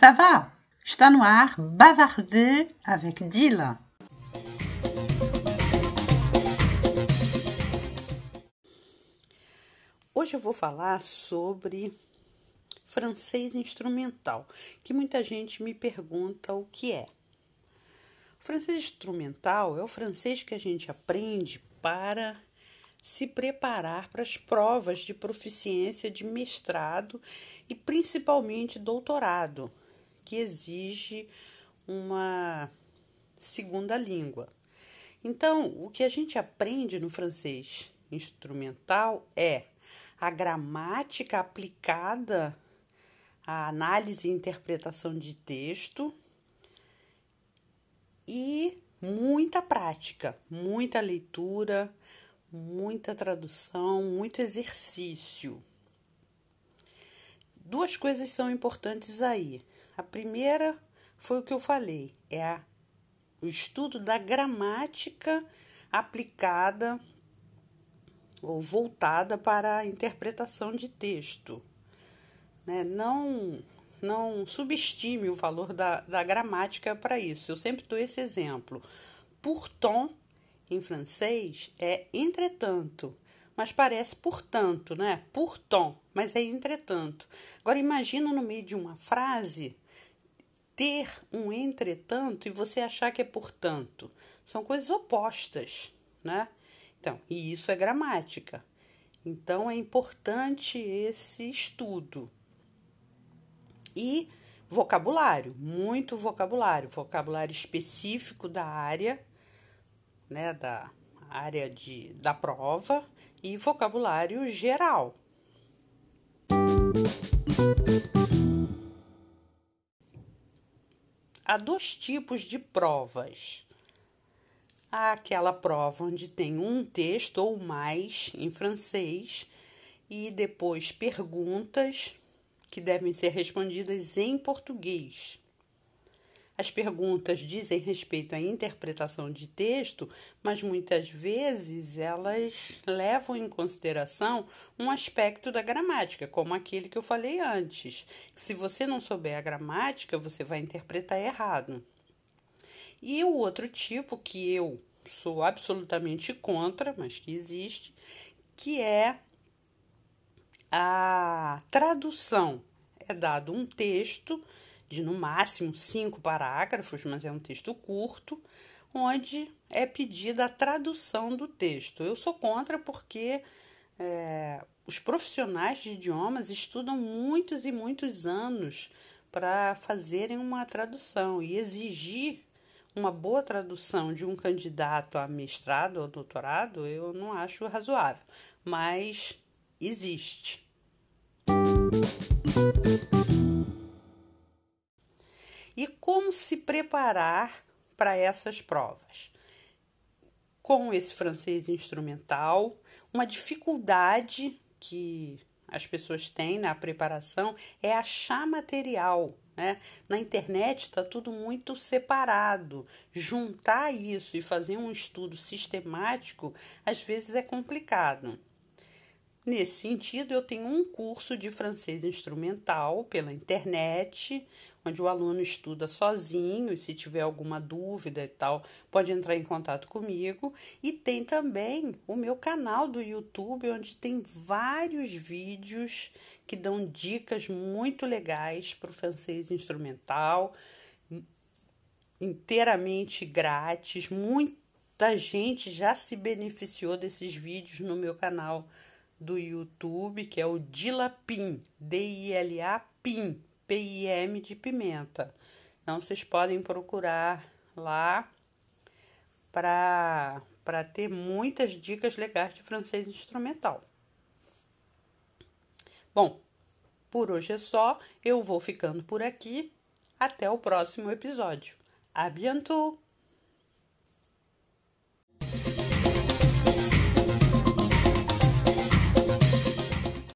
ça va? Está no ar Bavarder avec Dila. Hoje eu vou falar sobre francês instrumental, que muita gente me pergunta o que é. O francês instrumental é o francês que a gente aprende para se preparar para as provas de proficiência de mestrado e principalmente doutorado, que exige uma segunda língua. Então, o que a gente aprende no francês instrumental é a gramática aplicada à análise e interpretação de texto e muita prática, muita leitura, muita tradução, muito exercício. Duas coisas são importantes aí. A primeira foi o que eu falei, é a, o estudo da gramática aplicada ou voltada para a interpretação de texto. Né? Não, não subestime o valor da, da gramática para isso. Eu sempre dou esse exemplo. Pourtant em francês é entretanto, mas parece portanto, né? Pourtant, mas é entretanto. Agora imagina no meio de uma frase ter um entretanto e você achar que é portanto. São coisas opostas, né? Então, e isso é gramática. Então é importante esse estudo. E vocabulário, muito vocabulário, vocabulário específico da área né, da área de, da prova e vocabulário geral. Há dois tipos de provas. Há aquela prova onde tem um texto ou mais em francês e depois perguntas que devem ser respondidas em português. As perguntas dizem respeito à interpretação de texto, mas muitas vezes elas levam em consideração um aspecto da gramática, como aquele que eu falei antes. Se você não souber a gramática, você vai interpretar errado. E o outro tipo que eu sou absolutamente contra, mas que existe, que é a tradução. É dado um texto de no máximo cinco parágrafos, mas é um texto curto, onde é pedida a tradução do texto. Eu sou contra porque é, os profissionais de idiomas estudam muitos e muitos anos para fazerem uma tradução e exigir uma boa tradução de um candidato a mestrado ou doutorado eu não acho razoável, mas existe. E como se preparar para essas provas? Com esse francês instrumental, uma dificuldade que as pessoas têm na preparação é achar material. Né? Na internet está tudo muito separado. Juntar isso e fazer um estudo sistemático às vezes é complicado. Nesse sentido, eu tenho um curso de francês instrumental pela internet, onde o aluno estuda sozinho e se tiver alguma dúvida e tal, pode entrar em contato comigo. E tem também o meu canal do YouTube, onde tem vários vídeos que dão dicas muito legais para o francês instrumental, inteiramente grátis. Muita gente já se beneficiou desses vídeos no meu canal do YouTube, que é o Dilapim, D-I-L-A PIM, P-I-M de pimenta. Então vocês podem procurar lá para para ter muitas dicas legais de francês instrumental. Bom, por hoje é só. Eu vou ficando por aqui. Até o próximo episódio. A bientôt!